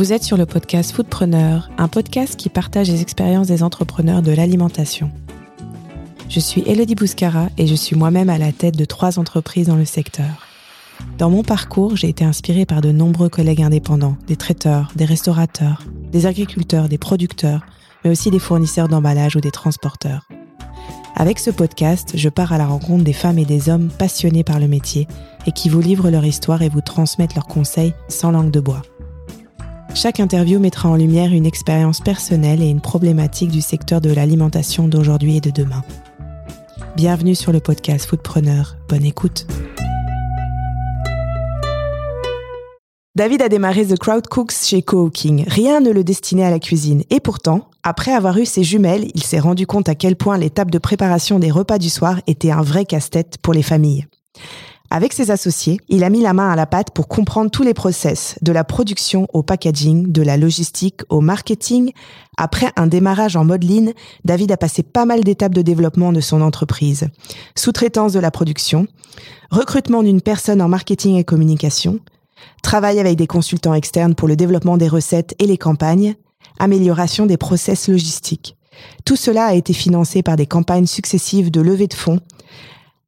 Vous êtes sur le podcast Foodpreneur, un podcast qui partage les expériences des entrepreneurs de l'alimentation. Je suis Elodie Bouscara et je suis moi-même à la tête de trois entreprises dans le secteur. Dans mon parcours, j'ai été inspirée par de nombreux collègues indépendants, des traiteurs, des restaurateurs, des agriculteurs, des producteurs, mais aussi des fournisseurs d'emballage ou des transporteurs. Avec ce podcast, je pars à la rencontre des femmes et des hommes passionnés par le métier et qui vous livrent leur histoire et vous transmettent leurs conseils sans langue de bois. Chaque interview mettra en lumière une expérience personnelle et une problématique du secteur de l'alimentation d'aujourd'hui et de demain. Bienvenue sur le podcast Foodpreneur. Bonne écoute. David a démarré The Crowd Cooks chez Cooking. Rien ne le destinait à la cuisine. Et pourtant, après avoir eu ses jumelles, il s'est rendu compte à quel point l'étape de préparation des repas du soir était un vrai casse-tête pour les familles. Avec ses associés, il a mis la main à la pâte pour comprendre tous les process, de la production au packaging, de la logistique au marketing. Après un démarrage en mode lean, David a passé pas mal d'étapes de développement de son entreprise. Sous-traitance de la production, recrutement d'une personne en marketing et communication, travail avec des consultants externes pour le développement des recettes et les campagnes, amélioration des process logistiques. Tout cela a été financé par des campagnes successives de levée de fonds,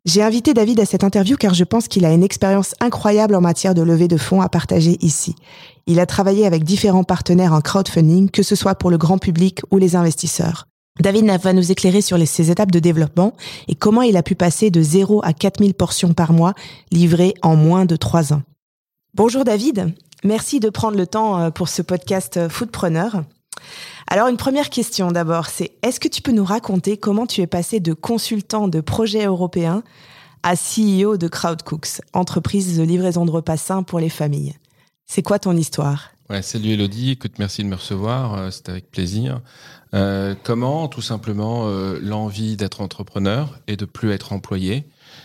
j'ai invité David à cette interview car je pense qu'il a une expérience incroyable en matière de levée de fonds à partager ici. Il a travaillé avec différents partenaires en crowdfunding, que ce soit pour le grand public ou les investisseurs. David va nous éclairer sur ses étapes de développement et comment il a pu passer de 0 à 4000 portions par mois livrées en moins de 3 ans. Bonjour David, merci de prendre le temps euh, pour ce podcast euh, Foodpreneur. Alors une première question d'abord, c'est est-ce que tu peux nous raconter comment tu es passé de consultant de projets européens à CEO de Crowdcooks, entreprise de livraison de repas sains pour les familles? C'est quoi ton histoire? Ouais, salut Elodie, écoute, merci de me recevoir, euh, c'est avec plaisir. Euh, comment Tout simplement euh, l'envie d'être entrepreneur et de plus être employé?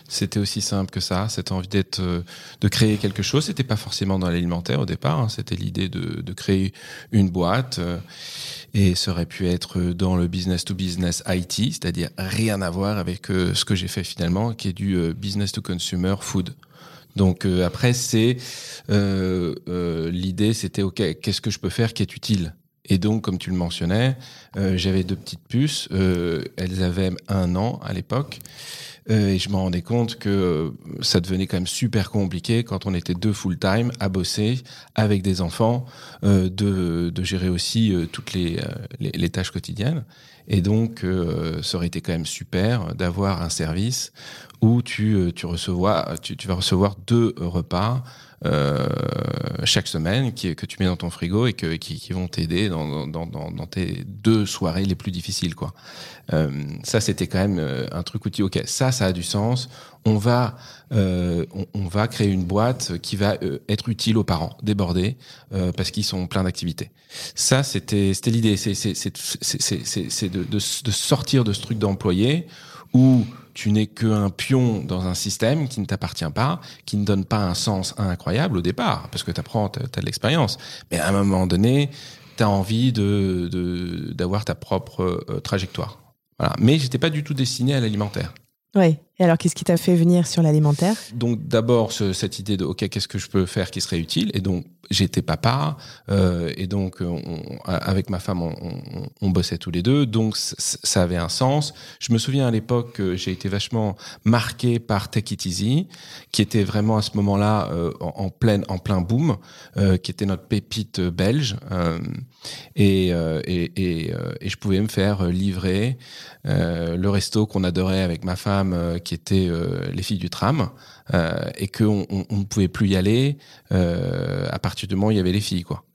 C'était aussi simple que ça, cette envie d'être, de créer quelque chose. C'était pas forcément dans l'alimentaire au départ, hein. c'était l'idée de, de, créer une boîte et ça aurait pu être dans le business to business IT, c'est-à-dire rien à voir avec euh, ce que j'ai fait finalement, qui est du euh, business to consumer food. Donc euh, après, c'est l'idée, c'était ok, qu'est-ce que je peux faire qui est utile? Et donc, comme tu le mentionnais, j'avais deux petites puces. elles avaient un an à l'époque. Euh, et je me rendais compte que euh, ça devenait quand même super compliqué quand on était deux full-time à bosser avec des enfants, euh, de, de, gérer aussi toutes les, les, les, tâches quotidiennes. Et donc, ça aurait été quand même super d'avoir un service où tu, tu, recevoir, tu, tu vas recevoir deux repas euh, chaque semaine qui, que tu mets dans ton frigo et que, qui, qui vont t'aider dans, dans, dans, dans, tes deux soirées les plus difficiles. Quoi. Euh, ça, c'était quand même euh, un truc où tu dis, OK, ça, ça a du sens. On va, euh, on, va créer une boîte qui va euh, être utile aux parents, débordés, euh, parce qu'ils sont pleins d'activités. Ça, c'était l'idée. C'est de, de, de sortir de ce truc d'employé où tu n'es qu'un pion dans un système qui ne t'appartient pas, qui ne donne pas un sens incroyable au départ, parce que tu apprends, tu as de l'expérience. Mais à un moment donné, tu as envie de d'avoir ta propre euh, trajectoire. Voilà. Mais j'étais pas du tout destiné à l'alimentaire. Oui. Et alors, qu'est-ce qui t'a fait venir sur l'alimentaire? Donc, d'abord, ce, cette idée de OK, qu'est-ce que je peux faire qui serait utile? Et donc, j'étais papa, euh, et donc, on, avec ma femme, on, bossait tous les deux, donc ça avait un sens. Je me souviens à l'époque que j'ai été vachement marqué par Take It Easy, qui était vraiment à ce moment-là euh, en, plein, en plein boom, euh, qui était notre pépite belge, euh, et, euh, et, et, et, je pouvais me faire livrer le resto qu'on adorait avec ma femme qui étaient euh, les filles du tram, euh, et qu'on on, on ne pouvait plus y aller euh, à partir du moment où il y avait les filles, quoi.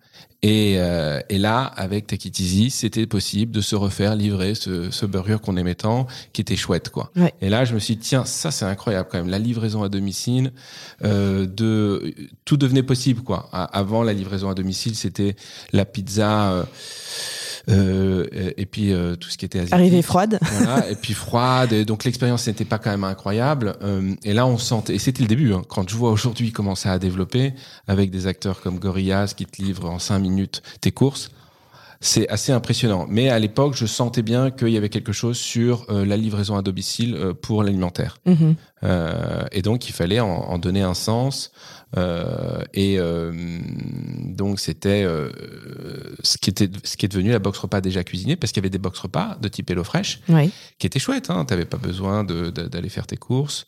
Et, euh, et, là, avec Take It Easy, c'était possible de se refaire livrer ce, ce burger qu'on aimait tant, qui était chouette, quoi. Ouais. Et là, je me suis dit, tiens, ça c'est incroyable quand même. La livraison à domicile, euh, de tout devenait possible, quoi. Avant la livraison à domicile, c'était la pizza. Euh, euh, et puis euh, tout ce qui était asiatique. Arrivée froide. Voilà, et puis froide. Et donc l'expérience n'était pas quand même incroyable. Euh, et là, on sentait. Et c'était le début. Hein, quand je vois aujourd'hui comment ça a développé avec des acteurs comme Gorillaz qui te livrent en cinq minutes tes courses. C'est assez impressionnant. Mais à l'époque, je sentais bien qu'il y avait quelque chose sur euh, la livraison à domicile euh, pour l'alimentaire. Mhm. Euh, et donc, il fallait en, en donner un sens. Et donc, c'était ce, qui était, ce qui est devenu la box repas déjà cuisinée, parce qu'il y avait des box repas de type HelloFresh Oui. qui étaient chouettes. Hein. Tu n'avais pas besoin d'aller faire tes courses.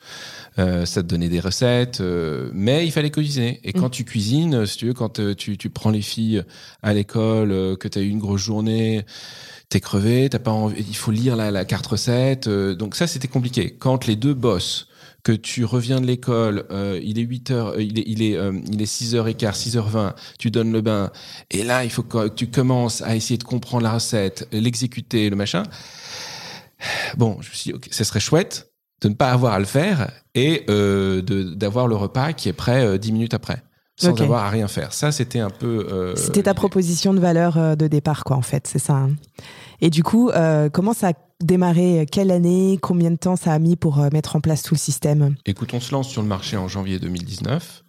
Ça te donnait des recettes. mais il fallait cuisiner. Et quand tu cuisines, si tu veux, quand tu, tu prends les filles à l'école, que tu as eu une journée, t'es crevé, t'as pas envie, il faut lire la, carte recette. euh, donc ça, c'était compliqué. Quand les deux boss que tu reviens de l'école, euh, il est 8 heures, euh, il est, il est, il est 6h15, 6h20, tu donnes le bain, et là, il faut que tu commences à essayer de comprendre la recette, l'exécuter, le machin. Bon, je me suis dit, ok, ce serait chouette de ne pas avoir à le faire et d'avoir le repas qui est prêt euh, 10 minutes après, sans avoir à rien faire. Ça, c'était un peu... euh, C'était ta proposition de valeur euh, de départ, quoi, en fait, c'est ça. hein. Et du coup, euh, comment ça a démarré? Quelle année? Combien de temps ça a mis pour mettre en place tout le système? Écoute, on se lance sur le marché en janvier 2019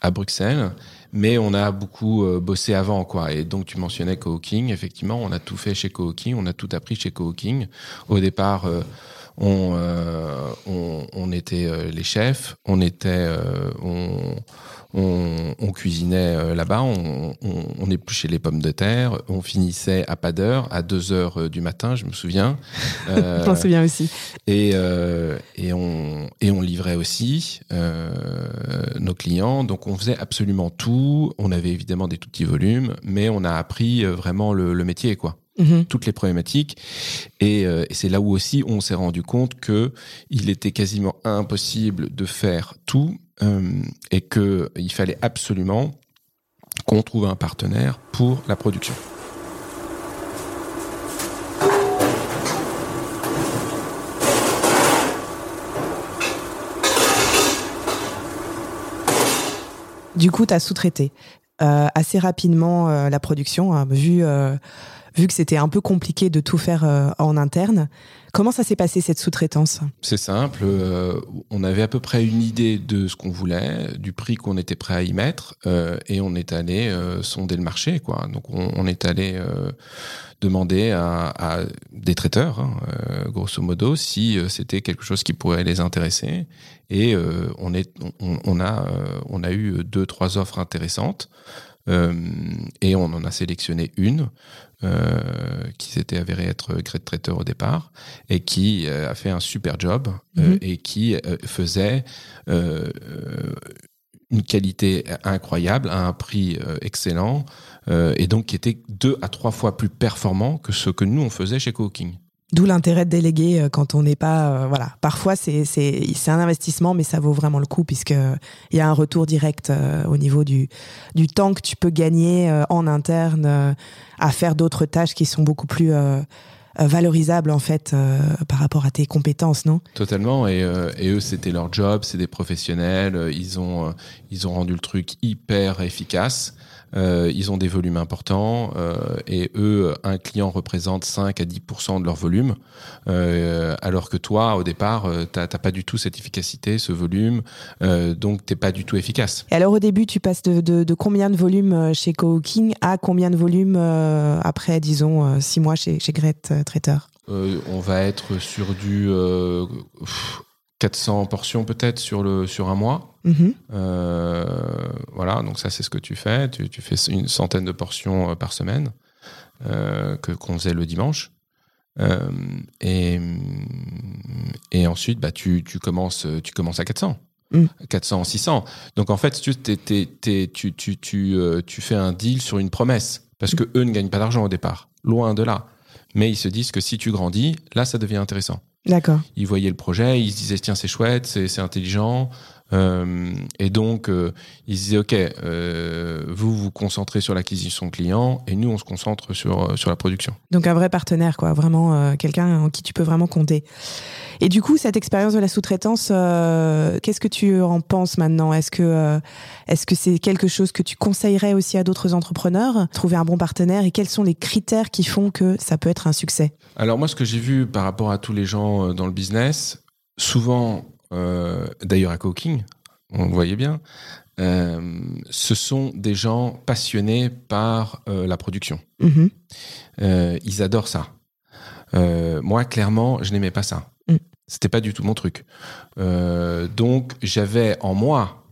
à Bruxelles, mais on a beaucoup euh, bossé avant, quoi. Et donc, tu mentionnais Coworking. Effectivement, on a tout fait chez Coworking, on a tout appris chez Coworking. Au départ, on, euh, on, on était euh, les chefs, on était, euh, on, on, on cuisinait là-bas, on, on, on épluchait les pommes de terre, on finissait à pas d'heure, à 2 heures du matin, je me souviens. Euh, Je m'en souviens aussi. et, euh, et, on, et on livrait aussi euh, nos clients. Donc on faisait absolument tout. On avait évidemment des tout petits volumes, mais on a appris vraiment le, le métier, quoi. Mhm. Toutes les problématiques. Et, euh, et c'est là où aussi on s'est rendu compte que il était quasiment impossible de faire tout euh, et que il fallait absolument qu'on trouve un partenaire pour la production. Du coup, tu as sous-traité euh, assez rapidement la production, hein, vu, vu que c'était un peu compliqué de tout faire euh, en interne. Comment ça s'est passé cette sous-traitance? C'est simple, euh, on avait à peu près une idée de ce qu'on voulait, du prix qu'on était prêt à y mettre, euh, et on est allé sonder le marché, quoi. Donc on, est allé demander à, des traiteurs, hein, grosso modo, si c'était quelque chose qui pourrait les intéresser. Et on, a, eu deux, trois offres intéressantes. Et on en a sélectionné une euh, qui s'était avérée être grade traiteur au départ et qui euh, a fait un super job euh, Mhm. et qui faisait une qualité incroyable à un prix excellent et donc qui était deux à trois fois plus performant que ce que nous on faisait chez Cooking. D'où l'intérêt de déléguer euh, quand on n'est pas. euh, voilà. Parfois, c'est c'est- c'est un investissement, mais ça vaut vraiment le coup, puisqu'il y a un retour direct euh, au niveau du, du temps que tu peux gagner euh, en interne euh, à faire d'autres tâches qui sont beaucoup plus euh, euh, valorisables, en fait, euh, par rapport à tes compétences, non? Totalement. Et, euh, eux, c'était leur job, c'est des professionnels. euh, Ils ont, euh, ils ont rendu le truc hyper efficace. Euh, ils ont des volumes importants euh, et eux, un client représente 5 à 10% de leur volume, euh, alors que toi, au départ, t'as t'as pas du tout cette efficacité, ce volume, donc t'es pas du tout efficace. Et alors, au début, tu passes de, de, de combien de volumes euh, chez Coworking à combien de volumes euh, après, disons, euh, six mois chez, chez Great euh, Traiteur? Euh, on va être sur du euh, pff, 400 portions peut-être sur le sur un mois. Mhm. Euh, voilà, donc ça c'est ce que tu fais. Tu, tu fais une centaine de portions euh, par semaine euh, que qu'on faisait le dimanche. Euh, et, et ensuite, bah, tu, tu, commences, tu commences à 400. Mm. 400, 600. Donc en fait, tu, t'es- t'es- t'es- tu, tu, tu, tu fais un deal sur une promesse. Parce que eux ne gagnent pas d'argent au départ. Loin de là. Mais ils se disent que si tu grandis, là, ça devient intéressant D'accord. ils voyaient le projet, ils se disaient tiens c'est chouette, c'est intelligent, Euh, et donc, euh, ils se disaient, OK, euh, vous vous concentrez sur l'acquisition client et nous, on se concentre sur, sur la production. Donc un vrai partenaire, quoi, vraiment quelqu'un en qui tu peux vraiment compter. Et du coup, cette expérience de la sous-traitance, qu'est-ce que tu en penses maintenant? Est-ce que est-ce que c'est quelque chose que tu conseillerais aussi à d'autres entrepreneurs? Trouver un bon partenaire? Et quels sont les critères qui font que ça peut être un succès? Alors moi, ce que j'ai vu par rapport à tous les gens dans le business, souvent euh, d'ailleurs à Cooking, on le voyait bien, euh, ce sont des gens passionnés par euh, la production. Mhm. ils adorent ça. moi, clairement, je n'aimais pas ça. Mm. C'était pas du tout mon truc. donc, j'avais en moi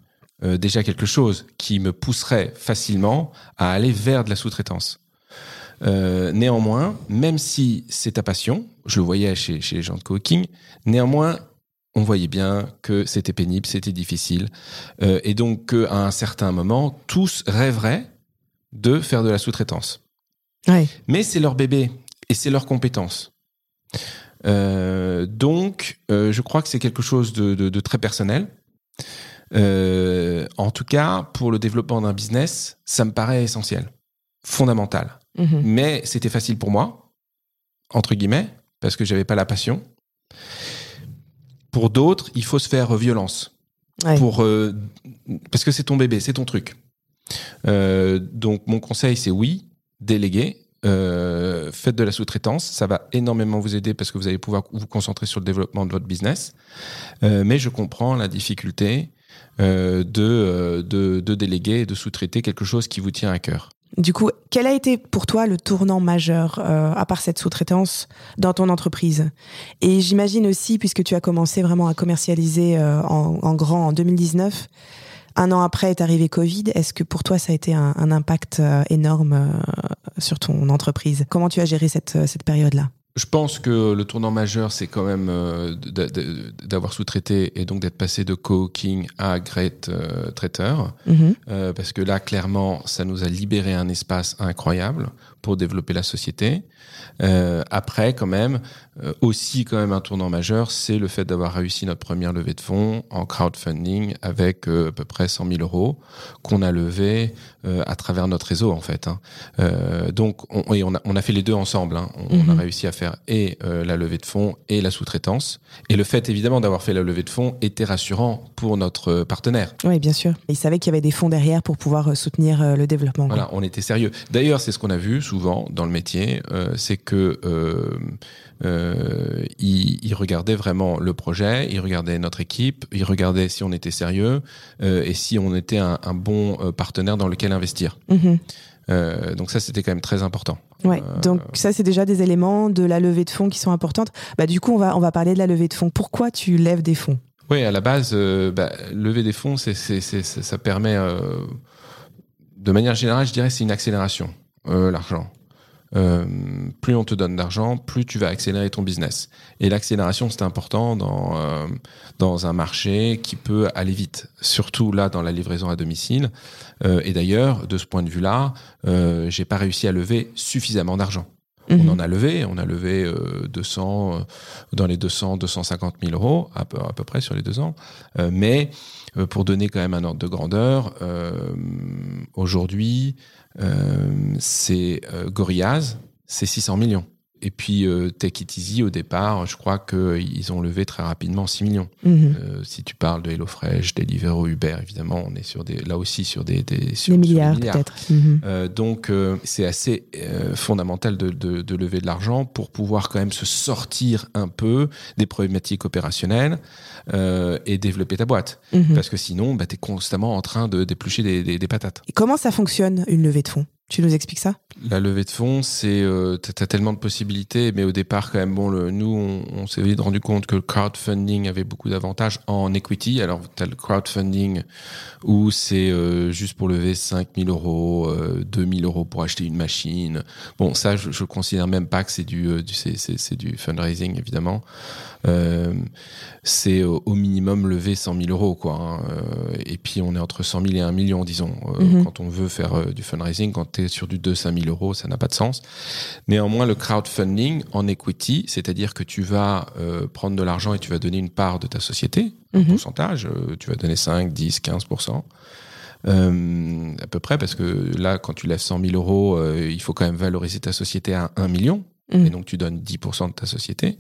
déjà quelque chose qui me pousserait facilement à aller vers de la sous-traitance. néanmoins, même si c'est ta passion, je le voyais chez, chez les gens de Cooking, néanmoins, on voyait bien que c'était pénible, c'était difficile, euh, et donc qu'à un certain moment, tous rêveraient de faire de la sous-traitance. Mais c'est leur bébé et c'est leur compétence. Euh, donc, euh, je crois que c'est quelque chose de, très personnel. en tout cas, pour le développement d'un business, ça me paraît essentiel, fondamental. Mhm. Mais c'était facile pour moi, entre guillemets, parce que j'avais pas la passion. Pour d'autres, il faut se faire violence. Pour, euh, parce que c'est ton bébé, c'est ton truc. Euh, donc mon conseil, c'est oui, déléguer. Euh, faites de la sous-traitance, ça va énormément vous aider parce que vous allez pouvoir vous concentrer sur le développement de votre business. mais je comprends la difficulté de, de, de déléguer et de sous-traiter quelque chose qui vous tient à cœur. Du coup, quel a été pour toi le tournant majeur, euh, à part cette sous-traitance, dans ton entreprise? Et j'imagine aussi, puisque tu as commencé vraiment à commercialiser euh, en, grand en 2019, un an après est arrivé Covid, est-ce que pour toi ça a été un, impact euh, énorme sur ton entreprise? Comment tu as géré cette, cette période-là? Je pense que le tournant majeur, c'est quand même euh, d'avoir sous-traité et donc d'être passé de co-king à great euh, traiteur. Mhm. Euh, parce que là, clairement, ça nous a libéré un espace incroyable pour développer la société. Euh, après, quand même, euh, aussi quand même un tournant majeur, c'est le fait d'avoir réussi notre première levée de fonds en crowdfunding avec euh, à peu près 100 000 euros qu'on a levé euh, à travers notre réseau en fait. Hein. donc, on, on, a, on a fait les deux ensemble. Hein. On, a mhm. réussi à faire et la levée de fonds et la sous-traitance. Et le fait évidemment d'avoir fait la levée de fonds était rassurant pour notre partenaire. Oui, bien sûr. Il savait qu'il y avait des fonds derrière pour pouvoir soutenir le développement. Voilà, on était sérieux. D'ailleurs, c'est ce qu'on a vu souvent dans le métier, c'est que euh, euh, il, regardait vraiment le projet, il regardait notre équipe, il regardait si on était sérieux euh, et si on était un, bon partenaire dans lequel investir. Mhm. donc ça, c'était quand même très important. Ouais, donc ça, c'est déjà des éléments de la levée de fonds qui sont importantes. Bah, du coup, on va, on va parler de la levée de fonds. Pourquoi tu lèves des fonds? Oui, à la base, bah, lever des fonds, c'est, ça permet, de manière générale, je dirais, c'est une accélération, l'argent. Euh, plus on te donne d'argent, plus tu vas accélérer ton business. Et l'accélération, c'est important dans, euh, dans un marché qui peut aller vite, surtout là dans la livraison à domicile. Euh, et d'ailleurs, de ce point de vue-là, j'ai pas réussi à lever suffisamment d'argent. On mhm. en a levé, on a levé 200, dans les 200, 250 000 euros à peu, à peu près sur les deux ans. mais pour donner quand même un ordre de grandeur, aujourd'hui, euh, c'est euh, Gorillaz, c'est 600 millions. Et puis euh, Take It Easy, au départ, je crois qu'ils ont levé très rapidement 6 millions. Mhm. Euh, si tu parles de HelloFresh, Deliveroo, Uber, évidemment, on est sur des, là aussi sur des, des, sur, milliards, peut-être. Mhm. Euh, donc c'est assez fondamental de, de, de, lever de l'argent pour pouvoir quand même se sortir un peu des problématiques opérationnelles et développer ta boîte. Mhm. Parce que sinon, bah, tu es constamment en train de déplucher des, des, des patates. Et comment ça fonctionne, une levée de fonds? Tu nous expliques ça? La levée de fonds, c'est euh, as tellement de possibilités, mais au départ quand même, bon, le, nous on, on s'est vite rendu compte que le crowdfunding avait beaucoup d'avantages en equity. Alors tu as le crowdfunding où c'est euh, juste pour lever 5000 euros, euh, 2000 euros pour acheter une machine. Bon, ça je, je considère même pas que c'est du, euh, du c'est du fundraising évidemment. Euh, c'est au minimum lever 100 000 euros, quoi. Hein. Et puis on est entre 100 000 et 1 million, disons, mhm. quand on veut faire du fundraising, quand es sur du 2-5 000 euros, ça n'a pas de sens. Néanmoins, le crowdfunding en equity, c'est-à-dire que tu vas euh, prendre de l'argent et tu vas donner une part de ta société, un Mhm. pourcentage, euh, tu vas donner 5, 10, 15%. Euh, à peu près, parce que là, quand tu lèves 100 000 euros, euh, il faut quand même valoriser ta société à 1 million. Mhm. Et donc, tu donnes 10% de ta société.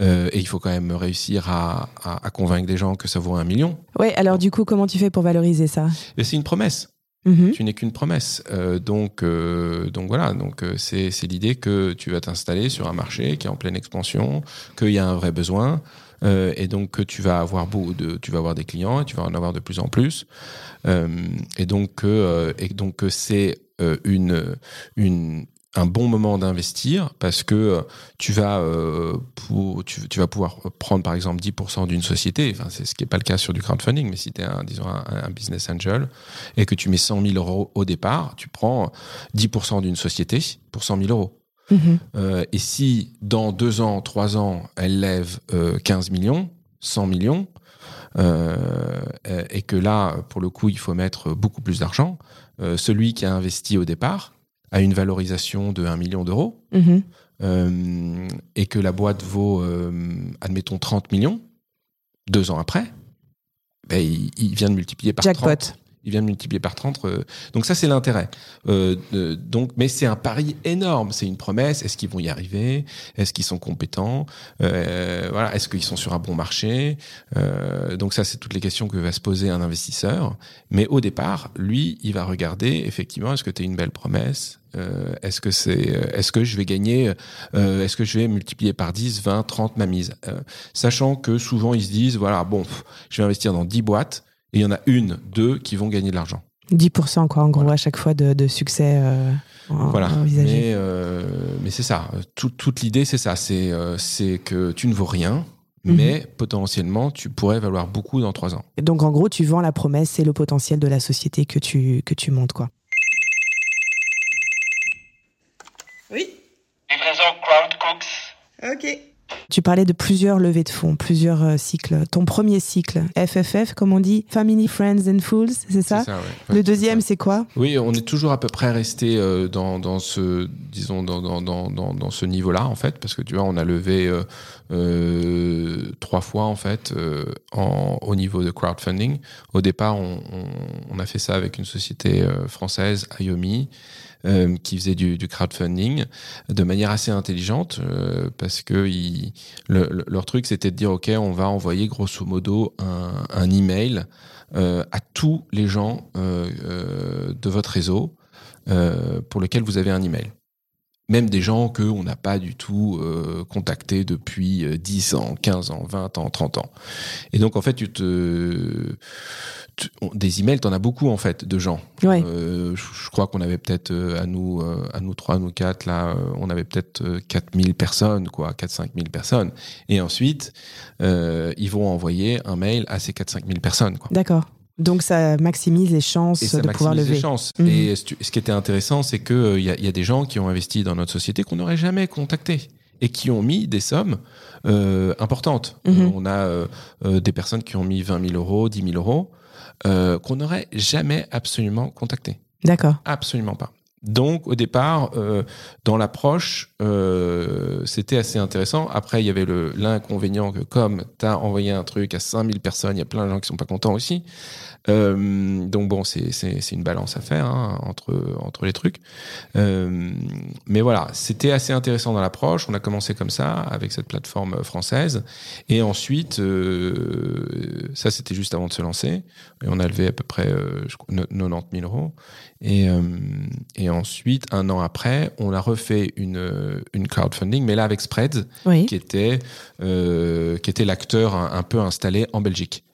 Euh, et il faut quand même réussir à, à- à convaincre des gens que ça vaut un million. Ouais, alors du coup, comment tu fais pour valoriser ça? C'est une promesse. Mhm. Tu n'es qu'une promesse. Euh, donc, euh, donc voilà. Donc euh, c'est l'idée que tu vas t'installer sur un marché qui est en pleine expansion, qu'il y a un vrai besoin, et donc que tu vas avoir beaucoup de, tu vas avoir des clients, et tu vas en avoir de plus en plus, et donc et donc c'est une une un bon moment d'investir parce que euh, tu vas euh, pour, tu, tu vas pouvoir prendre par exemple 10% d'une société enfin c'est ce qui n'est pas le cas sur du crowdfunding mais si tu es un disons un, un business angel et que tu mets 100 000 euros au départ tu prends 10% d'une société pour 100 000 euros Mhm. Euh, et si dans deux ans trois ans elle lève euh, 15 millions 100 millions et que là pour le coup il faut mettre beaucoup plus d'argent celui qui a investi au départ a une valorisation de 1 million d'euros Mhm. euh, et que la boîte vaut, euh, admettons, 30 millions, deux ans après, ben, il, il vient de multiplier par Jackpot. 30. Il vient de multiplier par 30. euh, donc ça, c'est l'intérêt. Donc, mais c'est un pari énorme. C'est une promesse. Est-ce qu'ils vont y arriver? Est-ce qu'ils sont compétents? Voilà. Est-ce qu'ils sont sur un bon marché? Donc ça, c'est toutes les questions que va se poser un investisseur. Mais au départ, lui, il va regarder effectivement est-ce que tu es une belle promesse? Euh, Est-ce que c'est euh, Est-ce que je vais gagner euh, Est-ce que je vais multiplier par 10, 20, 30 ma mise Euh, Sachant que souvent ils se disent voilà bon, pff, je vais investir dans 10 boîtes et il y en a une, deux qui vont gagner de l'argent. 10% quoi, en gros, à chaque fois de, de succès Voilà. envisagé. Mais, mais c'est ça. Tout- toute l'idée, c'est ça. C'est c'est que tu ne vaux rien, Mhm. mais potentiellement, tu pourrais valoir beaucoup dans trois ans. Donc en gros, tu vends la promesse et le potentiel de la société que tu, que tu montes quoi. Oui, Livraison Crowd Cooks. ok. Tu parlais de plusieurs levées de fonds, plusieurs euh, cycles. Ton premier cycle, FFF, comme on dit, Family, Friends and Fools, c'est ça, C'est ouais. Le Ouais, deuxième, c'est ça. c'est quoi? Oui, on est toujours à peu près resté euh, dans, dans ce, disons, dans, dans, dans, dans, dans ce niveau-là, en fait, parce que tu vois, on a levé euh, euh, trois fois, en fait, euh, en, au niveau de crowdfunding. Au départ, on, on, on a fait ça avec une société euh, française, Iomi, euh, qui faisait du, du crowdfunding de manière assez intelligente, euh, parce que le- le- leur truc, c'était de dire, OK, on va envoyer grosso modo un, un email euh, à tous les gens euh, euh, de votre réseau euh, pour lesquels vous avez un email. Même des gens que on n'a pas du tout euh, contactés depuis euh, 10 ans, 15 ans, 20 ans, 30 ans. Et donc, en fait, tu te... tu- on- des emails, t'en as beaucoup, en fait, de gens. Ouais. Euh, je, je crois qu'on avait peut-être, euh, à nous, euh, à nous trois, à nous quatre, là, euh, on avait peut-être euh, 4000 personnes, quoi, 4-5 000 personnes. Et ensuite, euh, ils vont envoyer un mail à ces 4-5 000 personnes, quoi. D'accord. Donc ça maximise les chances Et ça de pouvoir maximise lever. les chances. Mhm. Et ce qui était intéressant, c'est qu'il il y, a- il y a des gens qui ont investi dans notre société qu'on n'aurait jamais contacté et qui ont mis des sommes euh, importantes. Mhm. Euh, on a euh, euh, des personnes qui ont mis 20 000 euros, 10 000 euros, euh, qu'on n'aurait jamais absolument contacté. D'accord. Absolument pas. Donc, au départ, euh, dans l'approche, euh, c'était assez intéressant. Après, il y avait l'inconvénient que comme tu as envoyé un truc à 5000 personnes, il y a plein de gens qui sont pas contents aussi. Euh, donc bon, c'est une balance à faire hein, entre, entre les trucs. Euh, mais voilà, c'était assez intéressant dans l'approche. On a commencé comme ça, avec cette plateforme française. Et ensuite, euh, ça c'était juste avant de se lancer. Et on a levé à peu près euh, je crois, 90 000 euros. Et, euh, et ensuite, un an après, on a refait une, une crowdfunding, mais là avec Spreads, Oui. qui était, euh, qui était l'acteur un, un peu installé en Belgique.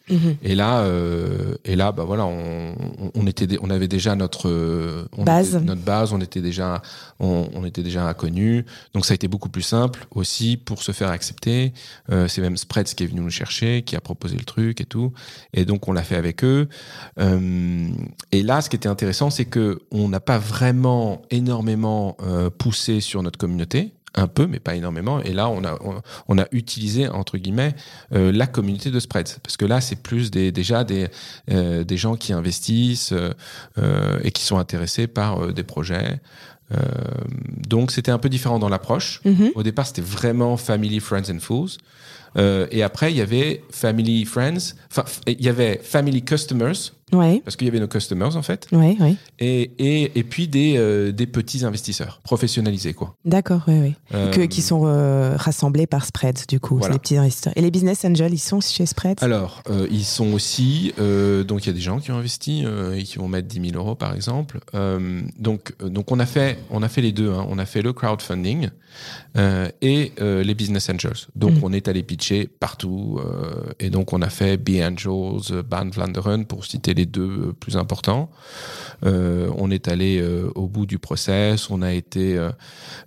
Et là, euh, et là, bah voilà, on, était, on avait déjà notre euh, on Base. était- notre base, on était déjà, on, on était déjà inconnu. Donc ça a été beaucoup plus simple aussi pour se faire accepter. Euh, c'est même Spreads qui est venu nous chercher, qui a proposé le truc et tout. Et donc on l'a fait avec eux. Euh, et là, ce qui était intéressant, c'est que on n'a pas vraiment énormément poussé sur notre communauté un peu, mais pas énormément. Et là, on a, on, a utilisé, entre guillemets, euh, la communauté de spreads. Parce que là, c'est plus des, déjà des, euh, des gens qui investissent euh, et qui sont intéressés par des projets. donc, c'était un peu différent dans l'approche. Mhm. Au départ, c'était vraiment Family, Friends and Fools. et après, il y avait Family, Friends. Il y avait Family Customers Ouais. Parce qu'il y avait nos customers, en fait. Ouais, ouais. Et, et, et puis des, euh, des petits investisseurs professionnalisés, quoi. D'accord, oui, oui. Euh, Que, qui sont euh, rassemblés par Spreads, du coup, Voilà. les petits investisseurs. Et les business angels, ils sont chez Spreads? Alors, ils sont aussi. donc, il y a des gens qui ont investi et qui vont mettre 10 000 euros, par exemple. Donc, donc on, a fait, on a fait les deux. hein. On a fait le crowdfunding et les business angels. Donc, Mhm. on est allé pitcher partout. et donc, on a fait Be Angels, Band Vlaanderen, pour citer les deux euh, plus importants. Euh, on est allé euh, au bout du process. On a été,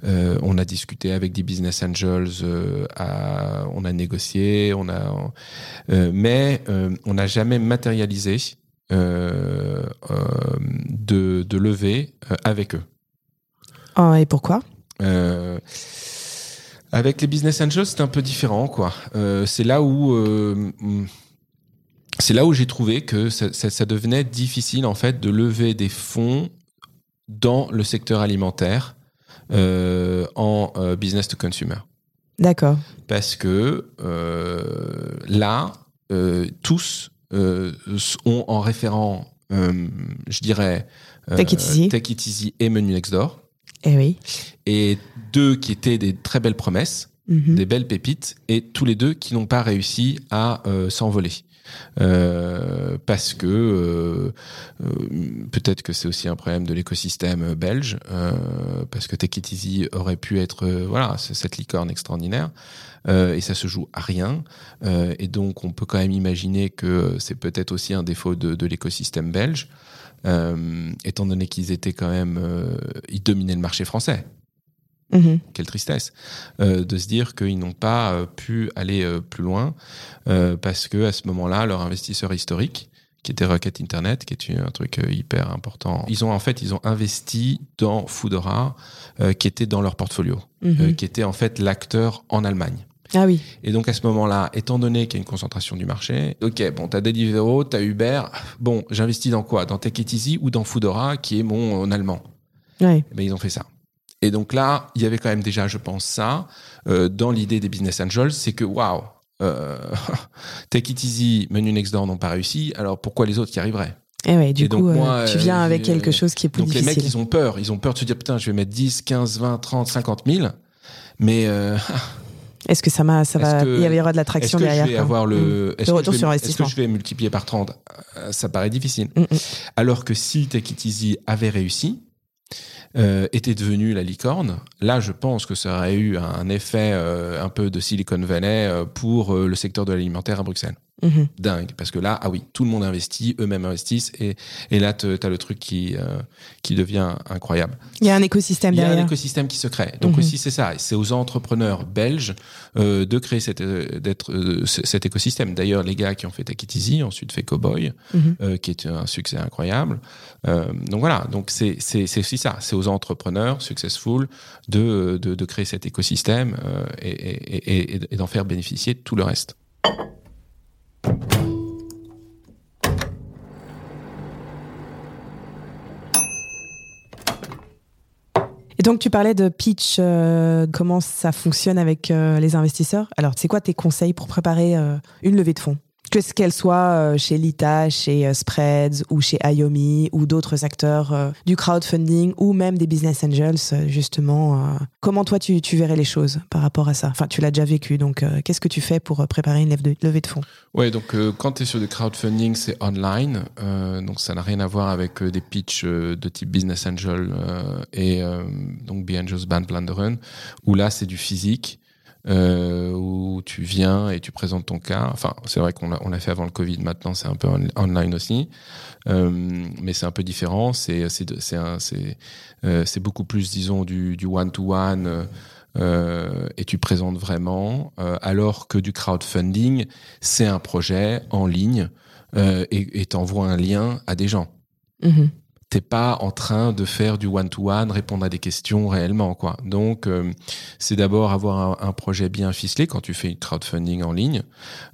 euh, on a discuté avec des business angels. à- on a négocié. On a, mais on n'a jamais matérialisé de, de levée avec eux. Oh, Et pourquoi? Avec les business angels, c'est un peu différent, quoi. C'est là où c'est là où j'ai trouvé que ça, ça- ça devenait difficile en fait de lever des fonds dans le secteur alimentaire euh, en euh, business to consumer D'accord. parce que euh, là, tous ont en référent, je dirais, Take It Easy. Take It Easy et Menu Next Door, Eh oui. et deux qui étaient des très belles promesses, Mhm. des belles pépites, et tous les deux qui n'ont pas réussi à s'envoler. Euh, parce que euh, euh, peut-être que c'est aussi un problème de l'écosystème belge, parce que Take It Easy aurait pu être voilà cette licorne extraordinaire. Et ça se joue à rien. Et donc on peut quand même imaginer que c'est peut-être aussi un défaut de, de l'écosystème belge, étant donné qu'ils étaient quand même ils dominaient le marché français Mhm. quelle tristesse euh, de se dire qu'ils n'ont pas euh, pu aller euh, plus loin parce que à ce moment-là, leur investisseur historique, qui était Rocket Internet, qui est un truc hyper important, ils ont en fait ils ont investi dans Foodora, qui était dans leur portfolio, Mhm. euh, qui était en fait l'acteur en Allemagne. Ah oui. Et donc à ce moment-là, étant donné qu'il y a une concentration du marché, ok, bon, t'as Deliveroo, t'as Uber, bon, j'investis dans quoi? Dans Take It Easy ou dans Foodora, qui est mon en allemand? Ouais. eh ben, ils ont fait ça. Et donc là, il y avait quand même déjà, je pense, ça euh, dans l'idée des business angels, c'est que waouh, euh, Take It Easy, Menu Next Door n'ont pas réussi. Alors pourquoi les autres qui arriveraient? Eh ouais, du Et coup, donc, euh, moi, tu viens euh, avec quelque chose qui est plus Donc les difficile. mecs, ils ont peur. Ils ont peur de se dire putain, je vais mettre 10, 15, 20, 30, 50 000. Mais euh, Est-ce que ça, m'a, ça va, Est-ce que- il y aura de est-ce l'attraction que derrière je vais quoi avoir le, est-ce Le que retour je vais- sur est-ce que investissement. je vais multiplier par 30 Euh, Ça paraît difficile. Mm, mm. Alors que si Take It Easy avait réussi, euh, était devenu la licorne, là je pense que ça aurait eu un effet euh, un peu de Silicon Valley euh, pour le secteur de l'alimentaire à Bruxelles. Mhm. Dingue, parce que là, ah oui, tout le monde investit, eux-mêmes investissent, et, et là, tu as le truc qui, qui devient incroyable. Il y a un écosystème Il y a un derrière. écosystème qui se crée. Donc Mhm. aussi, c'est ça. C'est aux entrepreneurs belges de créer cet, euh, d'être, euh, c- cet écosystème. D'ailleurs, les gars qui ont fait Take It Easy, ensuite fait Cowboy, Mhm. qui est un succès incroyable. Donc voilà, donc c'est aussi ça. C'est aux entrepreneurs successful de, de, créer cet écosystème euh, et, d'en faire bénéficier tout le reste. Et donc, tu parlais de pitch, euh, comment ça fonctionne avec euh, les investisseurs. Alors, c'est quoi tes conseils pour préparer une levée de fonds? Que ce qu'elle soit euh, chez Lita, chez euh, Spreads ou chez Iomi ou d'autres acteurs euh, du crowdfunding ou même des business angels, justement. comment toi, tu, verrais les choses par rapport à ça? Enfin, tu l'as déjà vécu, donc qu'est-ce que tu fais pour préparer une levée de fonds? Ouais, donc quand tu es sur du crowdfunding, c'est online, donc ça n'a rien à voir avec des pitchs de type business angel et donc Be Angels Band Run, où là c'est du physique, euh, où tu viens et tu présentes ton cas. Enfin, c'est vrai qu'on l'a fait avant le Covid, maintenant c'est un peu on- online aussi, Euh, mais c'est un peu différent. C'est euh, beaucoup plus, disons, du du one to one. et tu présentes vraiment, alors que du crowdfunding, c'est un projet en ligne et t'envoies un lien à des gens. Mhm. T'es pas en train de faire du one-to-one, répondre à des questions réellement, quoi. Donc, euh, c'est d'abord avoir un, projet bien ficelé quand tu fais du crowdfunding en ligne.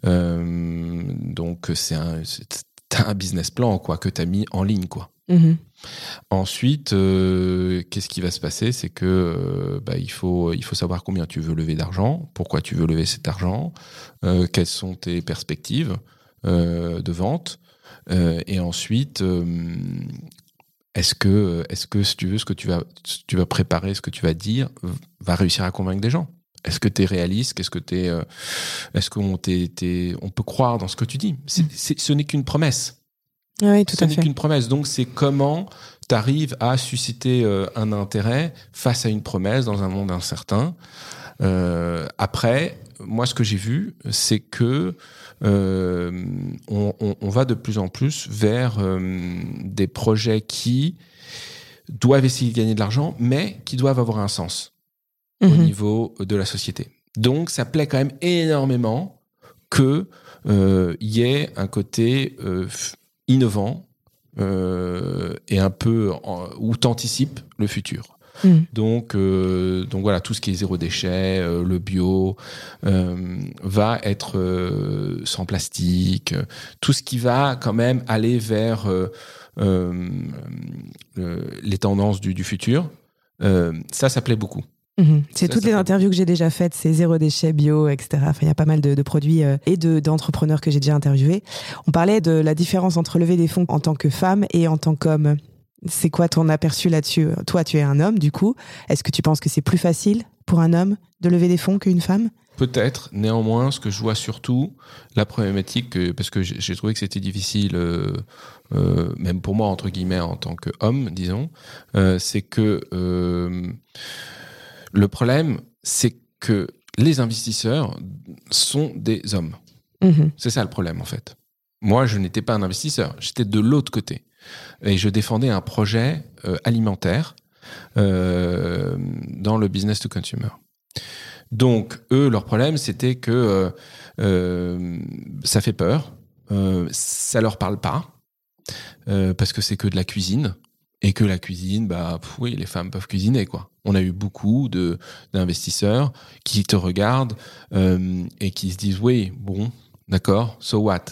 Euh, donc, c'est un, un business plan, quoi, que t'as mis en ligne, quoi. Mm-hmm. Ensuite, euh, qu'est-ce qui va se passer? C'est que bah, il faut il faut savoir combien tu veux lever d'argent, pourquoi tu veux lever cet argent, quelles sont tes perspectives de vente, et ensuite est-ce que, est-ce que, si tu veux, ce que tu vas, tu vas préparer, ce que tu vas dire, va réussir à convaincre des gens? Est-ce que tu es réaliste? Qu'est-ce que tu euh, Est-ce qu'on on peut croire dans ce que tu dis? Mm. Ce n'est qu'une promesse. Oui, tout ce n'est qu'une promesse. Donc, c'est comment tu arrives à susciter euh, un intérêt face à une promesse dans un monde incertain. Euh, après, moi, ce que j'ai vu, c'est que euh, on, va de plus en plus vers euh, des projets qui doivent essayer de gagner de l'argent, mais qui doivent avoir un sens au mhm. niveau de la société. Donc, ça plaît quand même énormément que euh, y ait un côté innovant et un peu où t'anticipes le futur. Mm. Donc, euh, donc voilà, tout ce qui est zéro déchet, euh, le bio, euh, va être sans plastique, tout ce qui va quand même aller vers les tendances du, futur. ça, ça plaît beaucoup. Mm-hmm. C'est toutes les interviews que j'ai déjà faites, c'est zéro déchet, bio, etc. Enfin, il y a pas mal de, produits et d'entrepreneurs que j'ai déjà interviewés. On parlait de la différence entre lever des fonds en tant que femme et en tant qu'homme. C'est quoi ton aperçu là-dessus? Toi, tu es un homme, du coup. Est-ce que tu penses que c'est plus facile pour un homme de lever des fonds qu'une femme? Peut-être. Néanmoins, ce que je vois surtout, la problématique, parce que j'ai trouvé que c'était difficile, euh, euh, même pour moi, entre guillemets, en tant qu'homme, disons, euh, c'est que le problème, c'est que les investisseurs sont des hommes. Mmh c'est ça le problème, en fait. Moi, je n'étais pas un investisseur, j'étais de l'autre côté et je défendais un projet euh, alimentaire euh, dans le business to consumer. Donc, eux, leur problème, c'était que euh, ça fait peur, ça leur parle pas, parce que c'est que de la cuisine, et que la cuisine, bah oui, les femmes peuvent cuisiner, quoi. On a eu beaucoup d'investisseurs qui te regardent et qui se disent oui, bon, D'accord? So what?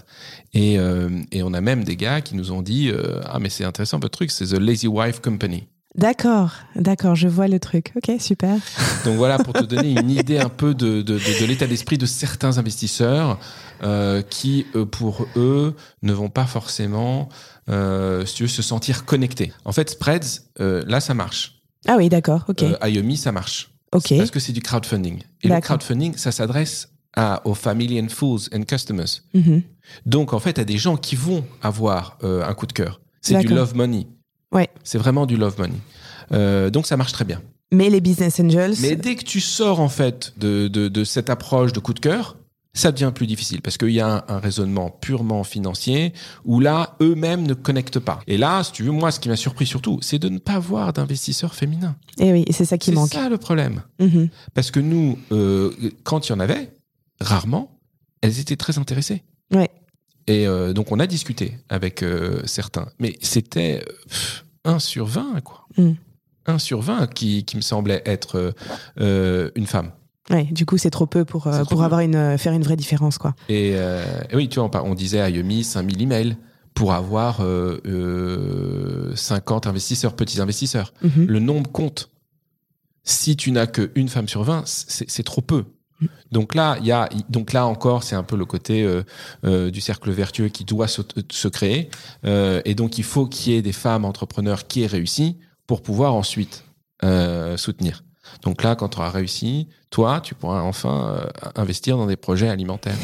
Et, euh, et, on a même des gars qui nous ont dit euh, Ah, mais c'est intéressant votre truc, c'est The Lazy Wife Company. D'accord, d'accord, je vois le truc. Ok, super. Donc voilà, pour te donner une idée un peu de, de, de, l'état d'esprit de certains investisseurs euh, qui, pour eux, ne vont pas forcément si tu veux, se sentir connectés. En fait, Spreads, là, ça marche. Ah oui, d'accord, ok. IOMI, ça marche. Ok. Parce que c'est du crowdfunding. Et le crowdfunding, ça s'adresse aux family and fools and customers. Mm-hmm. Donc, en fait, à des gens qui vont avoir euh, un coup de cœur. C'est du love money. Ouais. C'est vraiment du love money. Euh, donc, ça marche très bien. Mais les business angels. Mais dès que tu sors, en fait, de, de, de cette approche de coup de cœur, ça devient plus difficile parce qu'il y a un, raisonnement purement financier où là, eux-mêmes ne connectent pas. Et là, si tu veux, moi, ce qui m'a surpris surtout, c'est de ne pas voir d'investisseurs féminins. Et eh oui, c'est ça qui manque. C'est ça le problème. Mm-hmm. Parce que nous, euh, quand il y en avait, rarement, elles étaient très intéressées. Ouais. Et euh, donc on a discuté avec euh, certains, mais c'était 1 sur 20, quoi. 1 mm. sur 20 qui, qui me semblait être euh, une femme. Ouais, du coup, c'est trop peu pour, pour avoir une, faire une vraie différence, quoi. Et, oui, tu vois, on, disait à Yumi 5000 emails pour avoir 50 investisseurs, petits investisseurs. Mm-hmm. Le nombre compte. Si tu n'as qu'une femme sur 20, c'est trop peu. Donc là, encore, c'est un peu le côté euh, euh, du cercle vertueux qui doit se, créer. Euh, et donc, il faut qu'il y ait des femmes entrepreneurs qui aient réussi pour pouvoir ensuite soutenir. Donc là, quand tu auras réussi, toi, tu pourras enfin investir dans des projets alimentaires.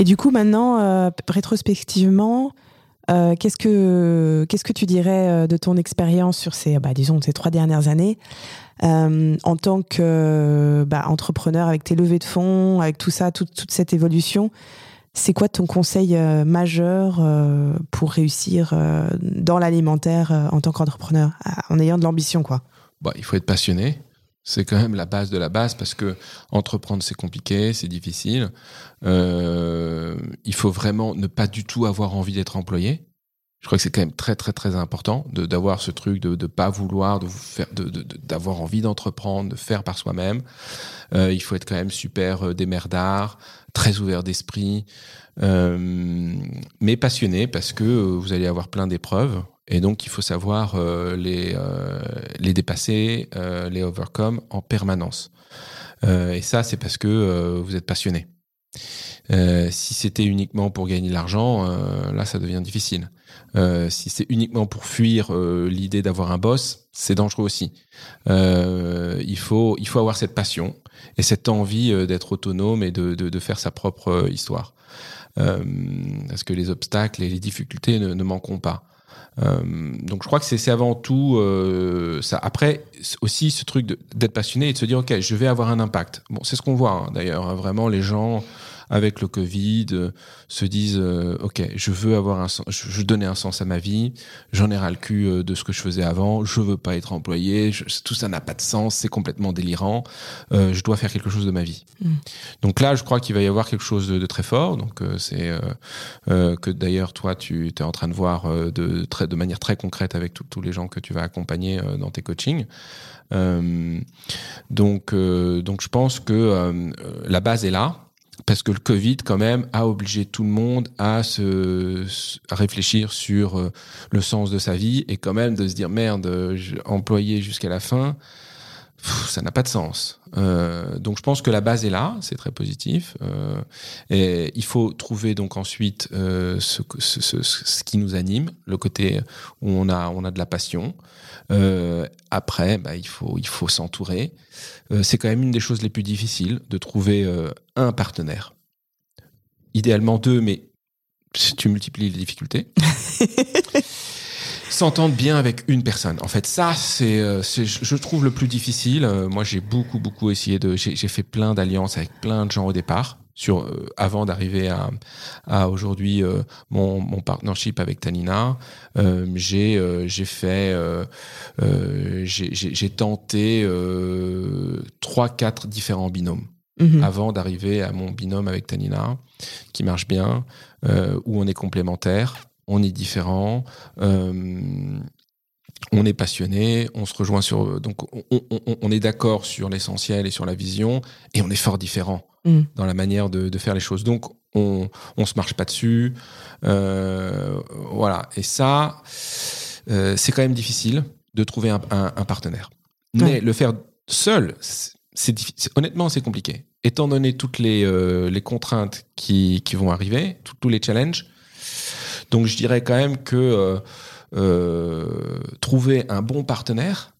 Et du coup, maintenant, euh, rétrospectivement, euh, qu'est-ce que que tu dirais euh, de ton expérience sur ces bah, disons ces trois dernières années en tant que bah, entrepreneur avec tes levées de fonds, avec tout ça, toute cette évolution C'est quoi ton conseil majeur pour réussir dans l'alimentaire en tant qu'entrepreneur, en ayant de l'ambition quoi? Bah, il faut être passionné. C'est quand même la base de la base parce que entreprendre c'est compliqué, c'est difficile. Euh, il faut vraiment ne pas du tout avoir envie d'être employé. Je crois que c'est quand même très très très important de d'avoir ce truc de ne pas vouloir de vous faire de d'avoir envie d'entreprendre, de faire par soi-même. Euh, il faut être quand même super euh, démerdard, très ouvert d'esprit, euh, mais passionné parce que euh, vous allez avoir plein d'épreuves et donc il faut savoir euh, les euh, les dépasser, les overcome en permanence. et ça c'est parce que vous êtes passionné. si c'était uniquement pour gagner de l'argent, là ça devient difficile. Euh, si c'est uniquement pour fuir euh, l'idée d'avoir un boss, c'est dangereux aussi. Euh, il faut il faut avoir cette passion et cette envie d'être autonome et de, de, de, faire sa propre histoire. parce que les obstacles et les difficultés ne, ne manqueront pas. Donc je crois que c'est avant tout ça. Après aussi ce truc d'être passionné et de se dire ok je vais avoir un impact. Bon c'est ce qu'on voit hein, d'ailleurs hein, vraiment les gens avec le Covid, euh, se disent euh, ok, je veux avoir un, je veux donner un sens à ma vie. J'en ai ras le cul euh, de ce que je faisais avant. Je veux pas être employé. tout ça n'a pas de sens. C'est complètement délirant. je dois faire quelque chose de ma vie. Mm. Donc là, je crois qu'il va y avoir quelque chose de, très fort. Donc c'est que d'ailleurs toi, tu es en train de voir de, très, de manière très concrète avec tous les gens que tu vas accompagner dans tes coachings. donc, donc je pense que la base est là parce que le Covid quand même a obligé tout le monde à se réfléchir sur euh, le sens de sa vie et quand même de se dire merde, employé jusqu'à la fin, ça n'a pas de sens. Euh, donc je pense que la base est là, c'est très positif. Euh, et il faut trouver donc ensuite euh, ce, qui nous anime, le côté où on a on a de la passion. Après, bah, il faut il faut s'entourer. C'est quand même une des choses les plus difficiles de trouver un partenaire. Idéalement deux, mais tu multiplies les difficultés. S'entendre bien avec une personne. En fait, ça, c'est, euh, je trouve le plus difficile. Euh, moi, j'ai beaucoup, beaucoup essayé de, j'ai fait plein d'alliances avec plein de gens au départ. Sur, euh, avant d'arriver à, à aujourd'hui mon, mon partnership avec Tanina, j'ai j'ai fait j'ai tenté trois quatre différents binômes mhm. avant d'arriver à mon binôme avec Tanina qui marche bien où on est complémentaires on est différent, euh, on est passionné, on se rejoint sur donc on, est d'accord sur l'essentiel et sur la vision et on est fort différent mm. dans la manière de, faire les choses. Donc on on se marche pas dessus, euh, voilà. Et ça euh, c'est quand même difficile de trouver un, partenaire. Mais le faire seul, c'est honnêtement c'est compliqué. Étant donné toutes les, les contraintes qui, qui vont arriver, tous les challenges, donc je dirais quand même que euh, euh, trouver un bon partenaire,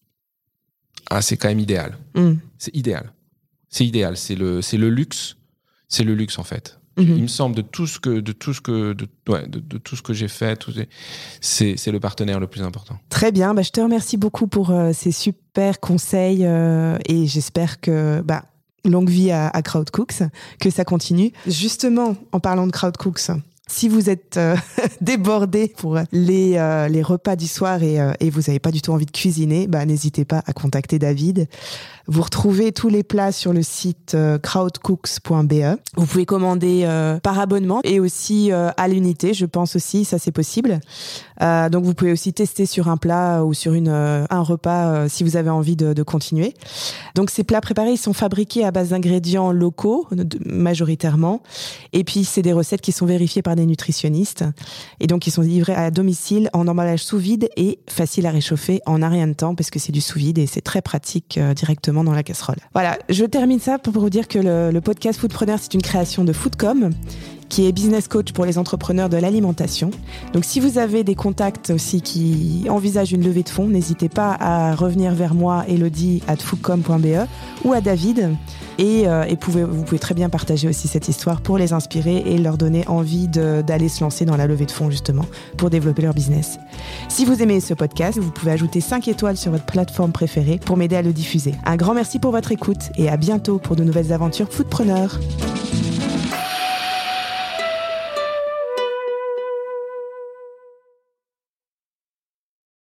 ah, c'est quand même idéal. Mm. C'est idéal. C'est idéal. C'est le, c'est le luxe. C'est le luxe en fait. Mm-hmm. Il me semble de tout ce que, de tout ce que, de, ouais, de, tout ce que j'ai fait, c'est, c'est le partenaire le plus important. Très bien. Bah, je te remercie beaucoup pour euh, ces super conseils et j'espère que, bah, longue vie à, à CrowdCooks, que ça continue. Justement, en parlant de CrowdCooks, si vous êtes euh, débordé pour les, euh, les repas du soir et, euh, vous n'avez pas du tout envie de cuisiner, bah, n'hésitez pas à contacter David. Vous retrouvez tous les plats sur le site crowdcooks.be. Vous pouvez commander par abonnement et aussi à l'unité, je pense aussi, ça c'est possible. donc vous pouvez aussi tester sur un plat ou sur une, un repas si vous avez envie de, de, continuer. Donc ces plats préparés, ils sont fabriqués à base d'ingrédients locaux majoritairement. Et puis c'est des recettes qui sont vérifiées par des nutritionnistes. Et donc, ils sont livrés à domicile en emballage sous vide et facile à réchauffer en un rien de temps parce que c'est du sous vide et c'est très pratique euh, directement dans la casserole. Voilà, je termine ça pour vous dire que le, le podcast Foodpreneur, c'est une création de Foodcom qui est business coach pour les entrepreneurs de l'alimentation. Donc si vous avez des contacts aussi qui envisagent une levée de fonds, n'hésitez pas à revenir vers moi, Elodie, at foodcom.be ou à David. Et, euh, et pouvez, vous pouvez très bien partager aussi cette histoire pour les inspirer et leur donner envie d'aller se lancer dans la levée de fonds justement pour développer leur business. Si vous aimez ce podcast, vous pouvez ajouter 5 étoiles sur votre plateforme préférée pour m'aider à le diffuser. Un grand merci pour votre écoute et à bientôt pour de nouvelles aventures foodpreneurs.